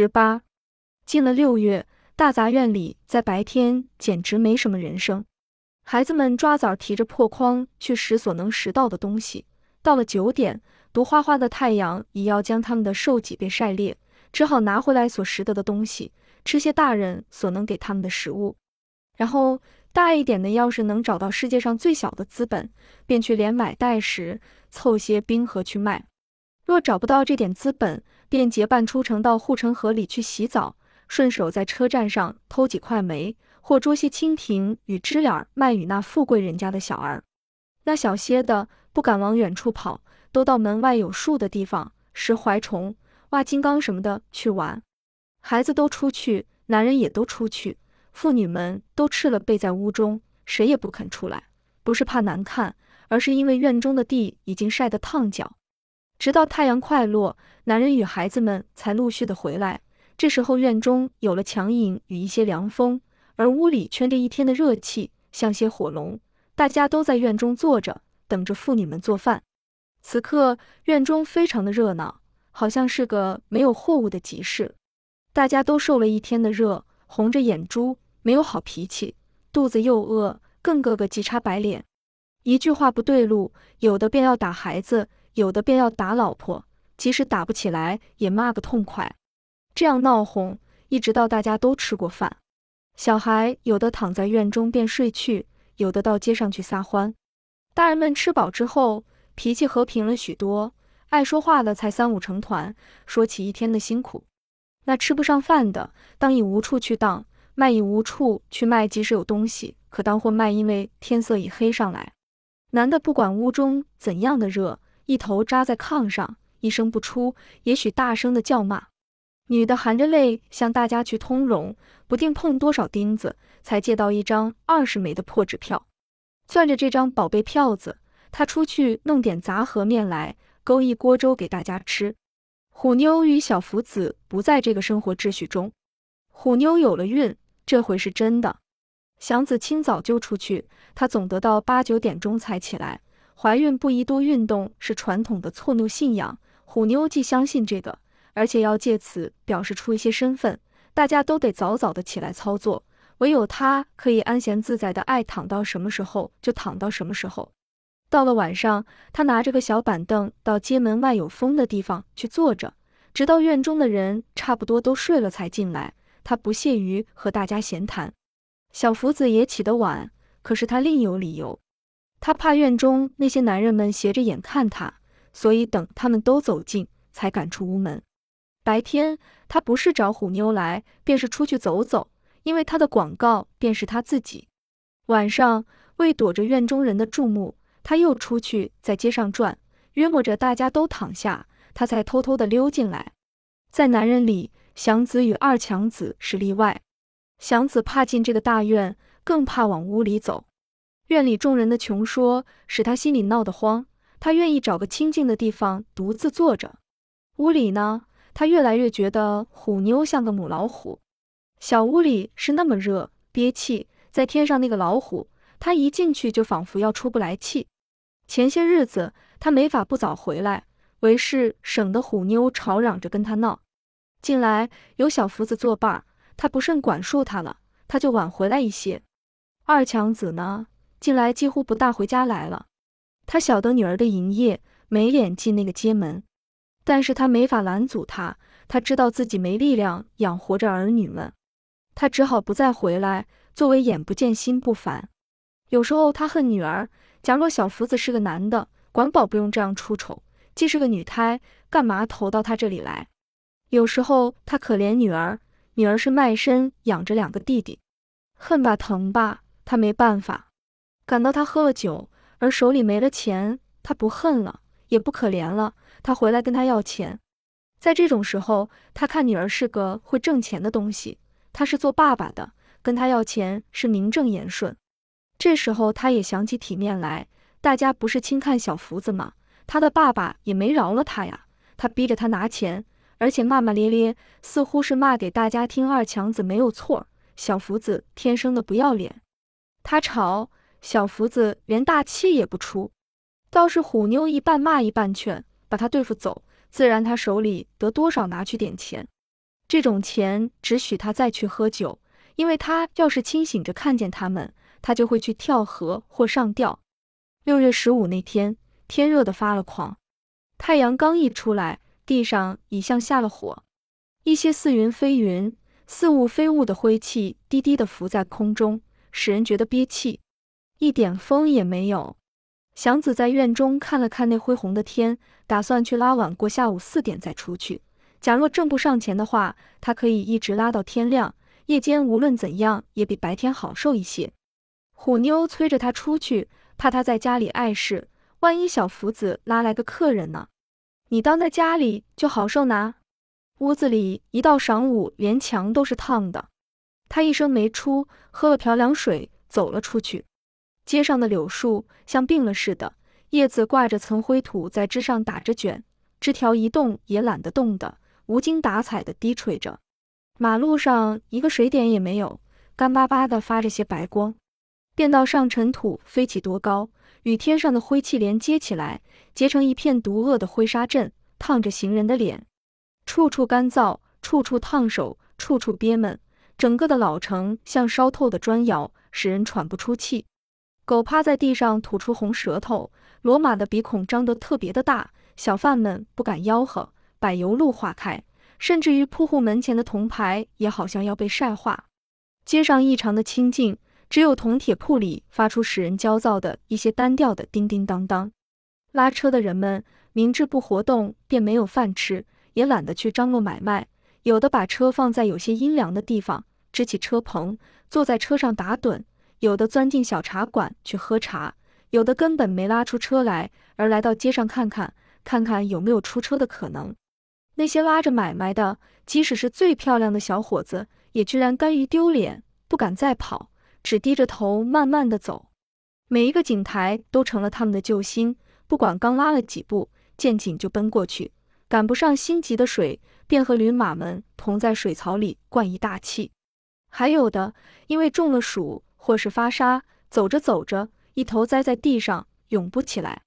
十八，进了六月，大杂院里在白天简直没什么人声。孩子们抓早提着破筐去拾所能拾到的东西。到了九点，毒花花的太阳已要将他们的瘦脊背晒裂，只好拿回来所拾得的东西，吃些大人所能给他们的食物。然后大一点的，要是能找到世界上最小的资本，便去连买带拾，凑些冰河去卖。若找不到这点资本，便结伴出城到护城河里去洗澡，顺手在车站上偷几块煤，或捉些蜻蜓与知了卖与那富贵人家的小儿。那小些的不敢往远处跑，都到门外有树的地方拾槐虫、挖金刚什么的去玩。孩子都出去，男人也都出去，妇女们都赤了背在屋中，谁也不肯出来，不是怕难看，而是因为院中的地已经晒得烫脚。直到太阳快落，男人与孩子们才陆续的回来。这时候院中有了强饮与一些凉风，而屋里圈着一天的热气，像些火龙。大家都在院中坐着，等着妇女们做饭。此刻院中非常的热闹，好像是个没有货物的集市。大家都受了一天的热，红着眼珠，没有好脾气，肚子又饿，更个个急叉白脸。一句话不对路，有的便要打孩子。有的便要打老婆，即使打不起来，也骂个痛快。这样闹哄，一直到大家都吃过饭。小孩有的躺在院中便睡去，有的到街上去撒欢。大人们吃饱之后，脾气和平了许多，爱说话的才三五成团，说起一天的辛苦。那吃不上饭的，当已无处去当，卖已无处去卖。即使有东西可当货卖，因为天色已黑上来。男的不管屋中怎样的热。一头扎在炕上，一声不出，也许大声的叫骂。女的含着泪向大家去通融，不定碰多少钉子，才借到一张二十枚的破纸票。攥着这张宝贝票子，她出去弄点杂和面来，勾一锅粥给大家吃。虎妞与小福子不在这个生活秩序中。虎妞有了孕，这回是真的。祥子清早就出去，他总得到八九点钟才起来。怀孕不宜多运动是传统的错谬信仰，虎妞既相信这个，而且要借此表示出一些身份，大家都得早早的起来操作，唯有她可以安闲自在的爱躺到什么时候就躺到什么时候。到了晚上，她拿着个小板凳到街门外有风的地方去坐着，直到院中的人差不多都睡了才进来，她不屑于和大家闲谈。小福子也起得晚，可是他另有理由。他怕院中那些男人们斜着眼看他，所以等他们都走近，才敢出屋门。白天他不是找虎妞来，便是出去走走，因为他的广告便是他自己。晚上为躲着院中人的注目，他又出去在街上转，约摸着大家都躺下，他才偷偷的溜进来。在男人里，祥子与二强子是例外。祥子怕进这个大院，更怕往屋里走。院里众人的穷说，使他心里闹得慌。他愿意找个清静的地方独自坐着。屋里呢，他越来越觉得虎妞像个母老虎。小屋里是那么热憋气，再添上那个老虎，他一进去就仿佛要出不来气。前些日子他没法不早回来，为是省得虎妞吵嚷着跟他闹。近来有小福子作伴，他不甚管束他了，他就晚回来一些。二强子呢？近来几乎不大回家来了。他晓得女儿的营业，没脸进那个街门，但是他没法拦阻他。他知道自己没力量养活着儿女们，他只好不再回来，作为眼不见心不烦。有时候他恨女儿，假若小福子是个男的，管保不用这样出丑；既是个女胎，干嘛投到他这里来？有时候他可怜女儿，女儿是卖身养着两个弟弟，恨吧疼吧，他没办法。感到他喝了酒，而手里没了钱，他不恨了，也不可怜了。他回来跟他要钱，在这种时候，他看女儿是个会挣钱的东西，他是做爸爸的，跟他要钱是名正言顺。这时候他也想起体面来，大家不是轻看小福子吗？他的爸爸也没饶了他呀，他逼着他拿钱，而且骂骂咧咧，似乎是骂给大家听。二强子没有错，小福子天生的不要脸，他吵。小福子连大气也不出，倒是虎妞一半骂一半劝，把他对付走，自然他手里得多少拿去点钱。这种钱只许他再去喝酒，因为他要是清醒着看见他们，他就会去跳河或上吊。六月十五那天，天热得发了狂，太阳刚一出来，地上已像下了火，一些似云非云、似雾非雾的灰气低低的浮在空中，使人觉得憋气，一点风也没有。祥子在院中看了看那恢宏的天，打算去拉晚过下午四点再出去。假若挣不上钱的话，他可以一直拉到天亮。夜间无论怎样也比白天好受一些。虎妞催着他出去，怕他在家里碍事，万一小福子拉来个客人呢？你当在家里就好受拿。屋子里一到晌午，连墙都是烫的。他一声没出，喝了瓢凉水，走了出去。街上的柳树像病了似的，叶子挂着层灰土在枝上打着卷，枝条一动也懒得动的。无精打采的低垂着，马路上一个水点也没有，干巴巴的发着些白光。便道上尘土飞起多高，与天上的灰气连接起来，结成一片毒恶的灰沙阵，烫着行人的脸，处处干燥，处处烫手，处处憋闷。整个的老城像烧透的砖窑，使人喘不出气。狗趴在地上吐出红舌头，骡马的鼻孔张得特别的大，小贩们不敢吆喝。柏油路化开，甚至于铺户门前的铜牌也好像要被晒化。街上异常的清静，只有铜铁铺里发出使人焦躁的一些单调的叮叮当当。拉车的人们明知不活动便没有饭吃，也懒得去张罗买卖。有的把车放在有些阴凉的地方，支起车棚，坐在车上打盹；有的钻进小茶馆去喝茶；有的根本没拉出车来，而来到街上看看，看看有没有出车的可能。那些拉着买卖的，即使是最漂亮的小伙子，也居然甘于丢脸，不敢再跑，只低着头慢慢的走。每一个井台都成了他们的救星，不管刚拉了几步，见井就奔过去，赶不上心急的水，便和驴马们同在水槽里灌一大气。还有的因为中了暑或是发沙，走着走着，一头栽在地上，涌不起来，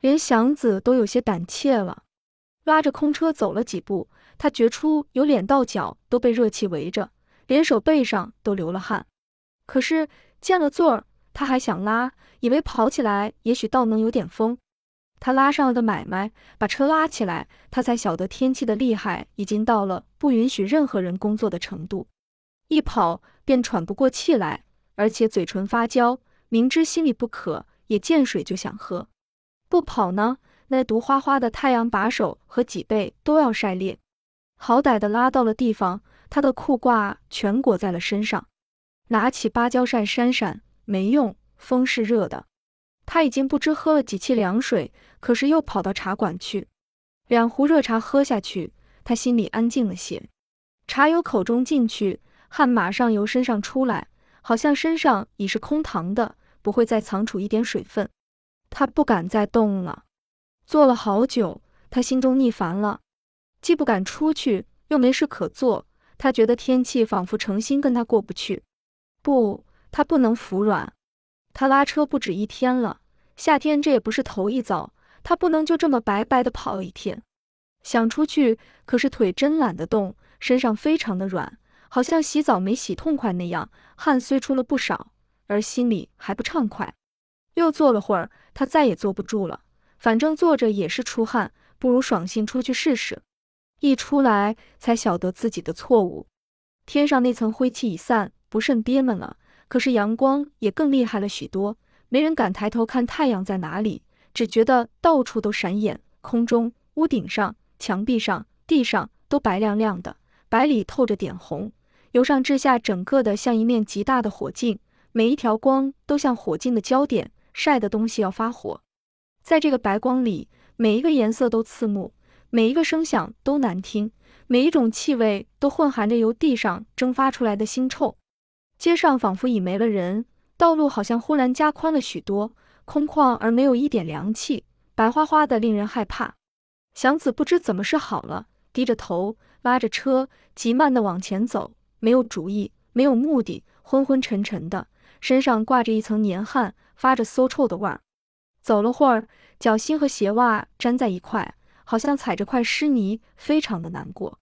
连祥子都有些胆怯了。拉着空车走了几步，他觉出有脸到脚都被热气围着，连手背上都流了汗。可是见了座儿，他还想拉，以为跑起来也许倒能有点风。他拉上了个买卖，把车拉起来，他才晓得天气的厉害已经到了不允许任何人工作的程度。一跑便喘不过气来，而且嘴唇发焦，明知心里不渴，也见水就想喝。不跑呢？那毒花花的太阳把手和脊背都要晒裂，好歹的拉到了地方，他的裤褂全裹在了身上。拿起芭蕉扇扇扇，没用，风是热的。他已经不知喝了几气凉水，可是又跑到茶馆去，两壶热茶喝下去，他心里安静了些。茶由口中进去，汗马上由身上出来，好像身上已是空膛的，不会再藏储一点水分。他不敢再动了。坐了好久，他心中腻烦了，既不敢出去，又没事可做。他觉得天气仿佛诚心跟他过不去。不，他不能服软。他拉车不止一天了，夏天这也不是头一遭。他不能就这么白白的跑一天。想出去，可是腿真懒得动，身上非常的软，好像洗澡没洗痛快那样。汗虽出了不少，而心里还不畅快。又坐了会儿，他再也坐不住了。反正坐着也是出汗，不如爽性出去试试。一出来才晓得自己的错误。天上那层灰气已散，不甚憋闷了，可是阳光也更厉害了许多。没人敢抬头看太阳在哪里，只觉得到处都闪眼。空中、屋顶上、墙壁上、地上都白亮亮的，白里透着点红，由上至下整个的像一面极大的火镜，每一条光都像火镜的焦点，晒的东西要发火。在这个白光里，每一个颜色都刺目，每一个声响都难听，每一种气味都混含着由地上蒸发出来的腥臭。街上仿佛已没了人，道路好像忽然加宽了许多，空旷而没有一点凉气，白花花的，令人害怕。祥子不知怎么是好了，低着头拉着车急慢地往前走，没有主意，没有目的，昏昏沉沉的，身上挂着一层黏汗，发着馊臭的味儿。走了会儿，脚心和鞋袜粘在一块，好像踩着块湿泥，非常的难过。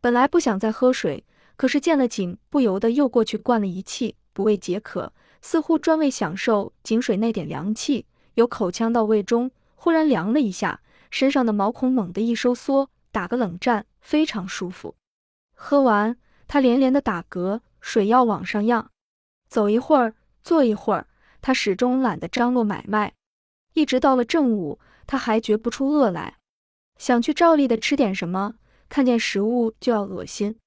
本来不想再喝水，可是见了井，不由得又过去灌了一气，不为解渴，似乎专为享受井水那点凉气。由口腔到胃中，忽然凉了一下，身上的毛孔猛地一收缩，打个冷战，非常舒服。喝完，他连连的打嗝，水要往上漾。走一会儿，坐一会儿，他始终懒得张罗买卖。一直到了正午，他还觉不出饿来，想去照例的吃点什么，看见食物就要恶心。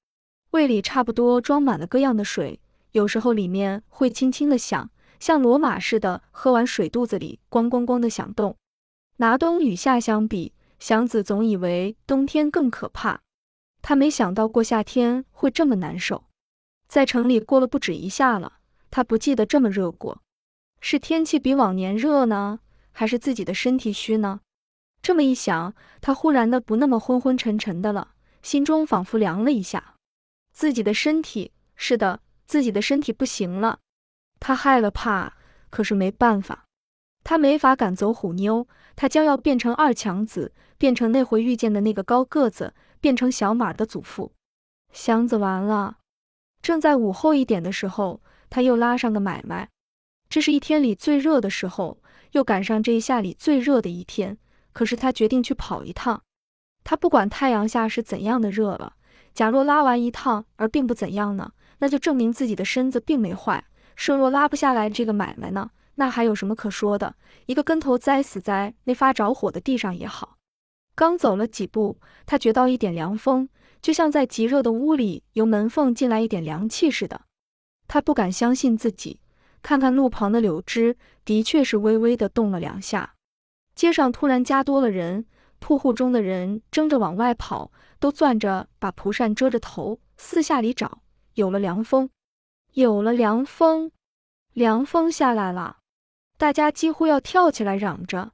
胃里差不多装满了各样的水，有时候里面会轻轻的响。像罗马似的，喝完水肚子里咣咣咣的响动。拿冬与夏相比，祥子总以为冬天更可怕。他没想到过夏天会这么难受。在城里过了不止一下了，他不记得这么热过。是天气比往年热呢，还是自己的身体虚呢？这么一想，他忽然的不那么昏昏沉沉的了，心中仿佛凉了一下。自己的身体，是的，自己的身体不行了。他害了怕，可是没办法，他没法赶走虎妞，他将要变成二强子，变成那回遇见的那个高个子，变成小马的祖父。祥子完了。正在午后一点的时候，他又拉上个买卖。这是一天里最热的时候，又赶上这一夏里最热的一天。可是他决定去跑一趟。他不管太阳下是怎样的热了，假若拉完一趟而并不怎样呢，那就证明自己的身子并没坏。设若拉不下来这个买卖呢，那还有什么可说的？一个跟头栽死在那发着火的地上也好。刚走了几步，他觉到一点凉风，就像在极热的屋里由门缝进来一点凉气似的。他不敢相信自己，看看路旁的柳枝，的确是微微的动了两下。街上突然加多了人，铺户中的人争着往外跑，都攥着把蒲扇遮着头，四下里找。有了凉风。有了凉风，凉风下来了，大家几乎要跳起来嚷着。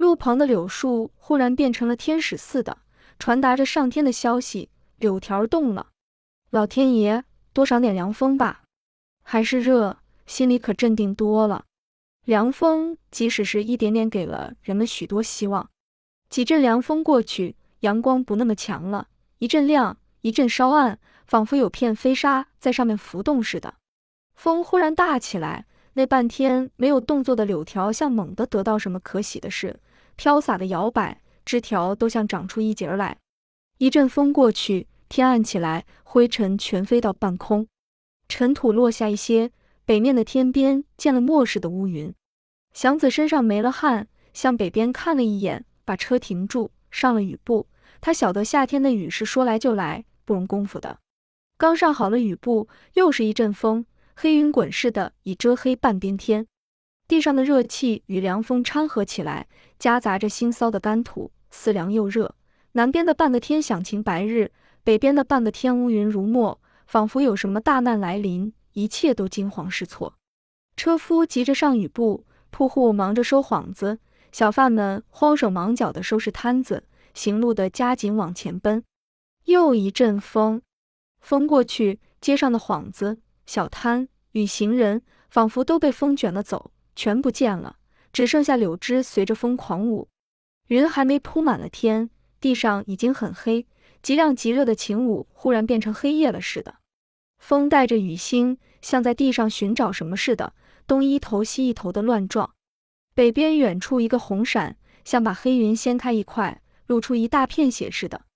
路旁的柳树忽然变成了天使似的，传达着上天的消息。柳条动了，老天爷，多赏点凉风吧！还是热，心里可镇定多了。凉风即使是一点点，给了人们许多希望。几阵凉风过去，阳光不那么强了，一阵亮，一阵稍暗。仿佛有片飞沙在上面浮动似的，风忽然大起来，那半天没有动作的柳条像猛地得到什么可喜的事，飘洒的摇摆，枝条都像长出一节来。一阵风过去，天暗起来，灰尘全飞到半空，尘土落下一些，北面的天边见了漠视的乌云。祥子身上没了汗，向北边看了一眼，把车停住，上了雨布。他晓得夏天的雨是说来就来，不容功夫的。刚上好了雨布，又是一阵风，黑云滚似的，已遮黑半边天。地上的热气与凉风掺和起来，夹杂着腥臊的干土，似凉又热。南边的半个天响晴白日，北边的半个天乌云如墨，仿佛有什么大难来临，一切都惊慌失措。车夫急着上雨布，铺户忙着收幌子，小贩们慌手忙脚地收拾摊子，行路的加紧往前奔。又一阵风。风过去，街上的幌子、小摊与行人仿佛都被风卷了走，全不见了，只剩下柳枝随着风狂舞。云还没铺满了天，地上已经很黑，极亮极热的晴午忽然变成黑夜了似的。风带着雨星，像在地上寻找什么似的，东一头西一头的乱撞。北边远处一个红闪，像把黑云掀开一块，露出一大片血似的。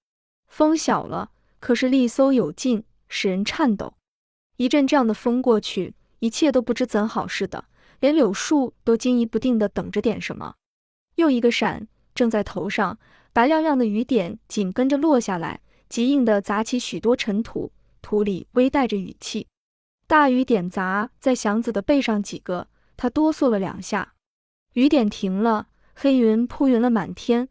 风小了。可是力搜有劲，使人颤抖。一阵这样的风过去，一切都不知怎好似的，连柳树都惊疑不定地等着点什么。又一个闪，正在头上，白亮亮的雨点紧跟着落下来，极硬地砸起许多尘土，土里微带着雨气。大雨点砸在祥子的背上几个，他哆嗦了两下。雨点停了，黑云铺云了满天。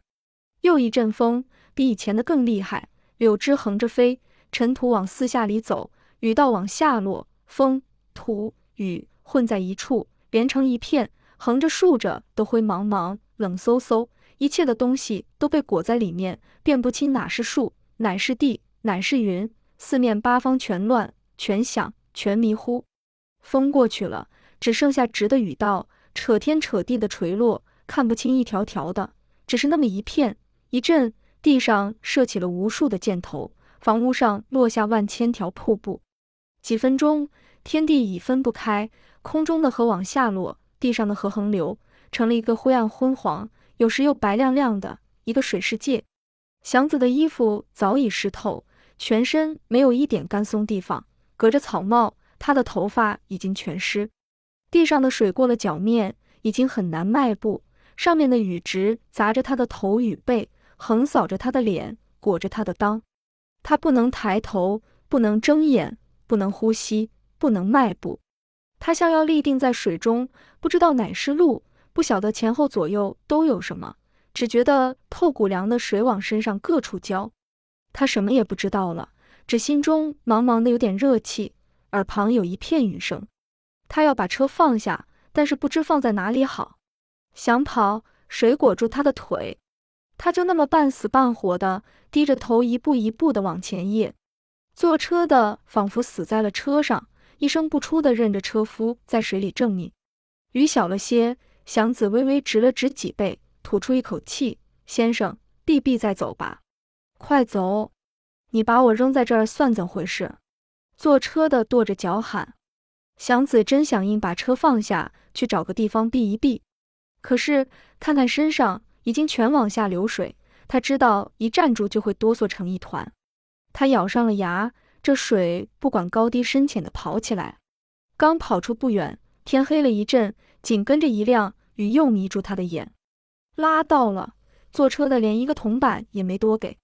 又一阵风，比以前的更厉害。柳枝横着飞，尘土往四下里走，雨道往下落，风、土、雨混在一处，连成一片，横着竖着都灰茫茫、冷飕飕，一切的东西都被裹在里面，辨不清哪是树，哪是地，哪是云，四面八方全乱，全响，全迷糊。风过去了，只剩下直的雨道，扯天扯地的垂落，看不清一条条的，只是那么一片，一阵。地上射起了无数的箭头，房屋上落下万千条瀑布。几分钟，天地已分不开，空中的河往下落，地上的河横流，成了一个灰暗昏黄，有时又白亮亮的一个水世界。祥子的衣服早已湿透，全身没有一点干松地方，隔着草帽，他的头发已经全湿。地上的水过了脚面，已经很难迈步。上面的雨直砸着他的头与背，横扫着他的脸，裹着他的裆。他不能抬头，不能睁眼，不能呼吸，不能迈步。他像要立定在水中，不知道哪是路，不晓得前后左右都有什么。只觉得透骨凉的水往身上各处浇，他什么也不知道了，只心中茫茫的有点热气，耳旁有一片雨声。他要把车放下，但是不知放在哪里好。想跑，水裹住他的腿，他就那么半死半活的低着头，一步一步的往前曳。坐车的仿佛死在了车上，一声不出的任着车夫在水里挣命。雨小了些，祥子微微直了直脊背。吐出一口气，先生，避避再走吧，快走！你把我扔在这儿算怎回事？坐车的跺着脚喊。祥子真想硬把车放下去找个地方避一避，可是看看身上已经全往下流水，他知道一站住就会哆嗦成一团。他咬上了牙，这水不管高低深浅的跑起来。刚跑出不远，天黑了一阵，紧跟着一亮，雨又迷住他的眼。拉到了，坐车的连一个铜板也没多给。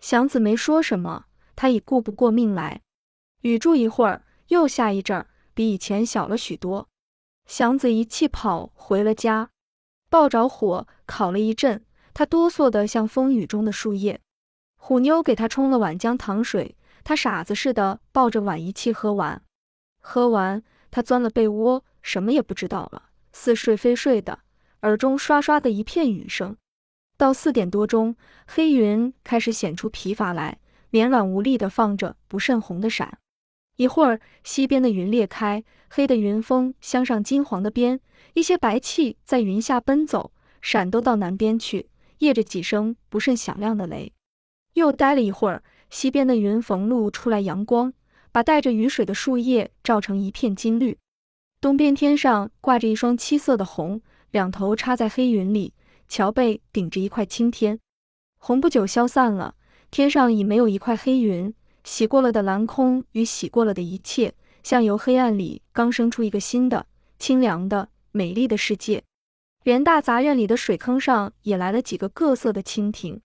祥子没说什么，他已顾不过命来。雨住一会儿，又下一阵，比以前小了许多。祥子一气跑回了家，抱着火烤了一阵，他哆嗦得像风雨中的树叶。虎妞给他冲了碗姜糖水，他傻子似的抱着碗一气喝完。喝完，他钻了被窝，什么也不知道了，似睡非睡的。耳中刷刷的一片雨声，到四点多钟，黑云开始显出疲乏来，绵软无力的放着不甚红的闪。一会儿，西边的云裂开，黑的云峰镶上金黄的边，一些白气在云下奔走，闪都到南边去，夜着几声不甚响亮的雷。又待了一会儿，西边的云缝露出来阳光，把带着雨水的树叶照成一片金绿。东边天上挂着一双七色的虹。两头插在黑云里，桥背顶着一块青天。红不久消散了，天上已没有一块黑云。洗过了的蓝空与洗过了的一切，像由黑暗里刚生出一个新的、清凉的、美丽的世界。连大杂院里的水坑上也来了几个各色的蜻蜓。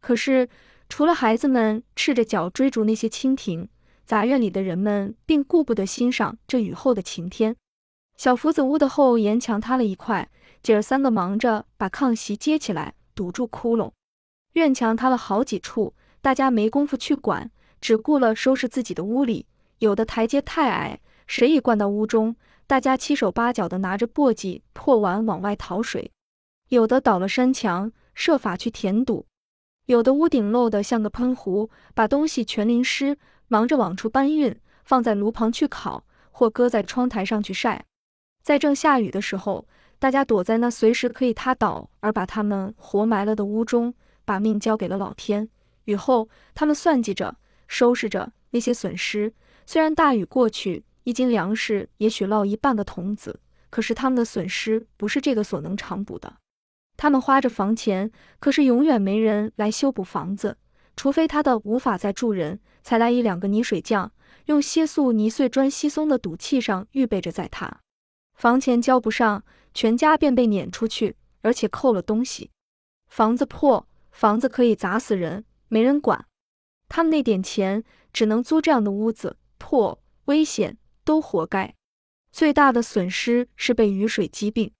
可是，除了孩子们赤着脚追逐那些蜻蜓，杂院里的人们并顾不得欣赏这雨后的晴天。小福子屋的后檐墙塌了一块。姐儿三个忙着把炕席接起来，堵住窟窿。院墙塌了好几处，大家没工夫去管，只顾了收拾自己的屋里。有的台阶太矮，谁已灌到屋中，大家七手八脚的拿着簸箕、破碗往外淘水；有的倒了山墙，设法去填堵；有的屋顶漏得像个喷壶，把东西全淋湿，忙着往出搬运，放在炉旁去烤，或搁在窗台上去晒。在正下雨的时候。大家躲在那随时可以塌倒而把他们活埋了的屋中，把命交给了老天。雨后，他们算计着，收拾着那些损失。虽然大雨过去，一斤粮食也许落一半的童子，可是他们的损失不是这个所能偿补的。他们花着房钱，可是永远没人来修补房子，除非他的无法再住人，才来一两个泥水匠，用些素泥碎砖稀松的赌气上预备着在他房钱交不上。全家便被撵出去，而且扣了东西。房子破，房子可以砸死人，没人管。他们那点钱只能租这样的屋子，破、危险都活该。最大的损失是被雨水击病。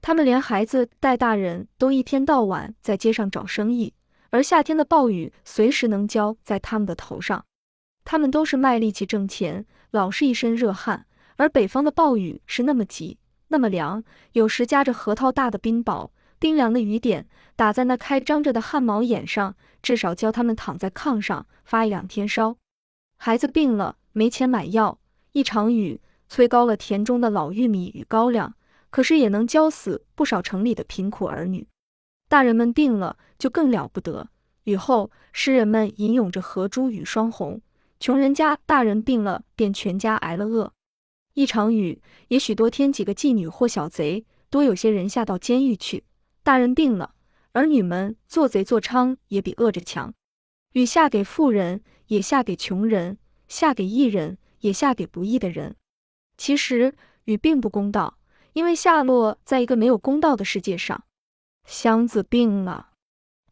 他们连孩子带大人都一天到晚在街上找生意，而夏天的暴雨随时能浇在他们的头上。他们都是卖力气挣钱，老是一身热汗，而北方的暴雨是那么急。那么凉，有时夹着核桃大的冰雹，冰凉的雨点打在那开张着的汗毛眼上，至少教他们躺在炕上发一两天烧。孩子病了，没钱买药，一场雨催高了田中的老玉米与高粱，可是也能浇死不少城里的贫苦儿女。大人们病了就更了不得，雨后，诗人们吟咏着河珠与霜红。穷人家大人病了，便全家挨了饿。一场雨，也许多添几个妓女或小贼，多有些人下到监狱去。大人病了，儿女们做贼做娼，也比饿着强。雨下给富人，也下给穷人；下给义人，也下给不义的人。其实雨并不公道，因为夏洛在一个没有公道的世界上。箱子病了，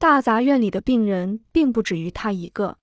大杂院里的病人并不止于他一个。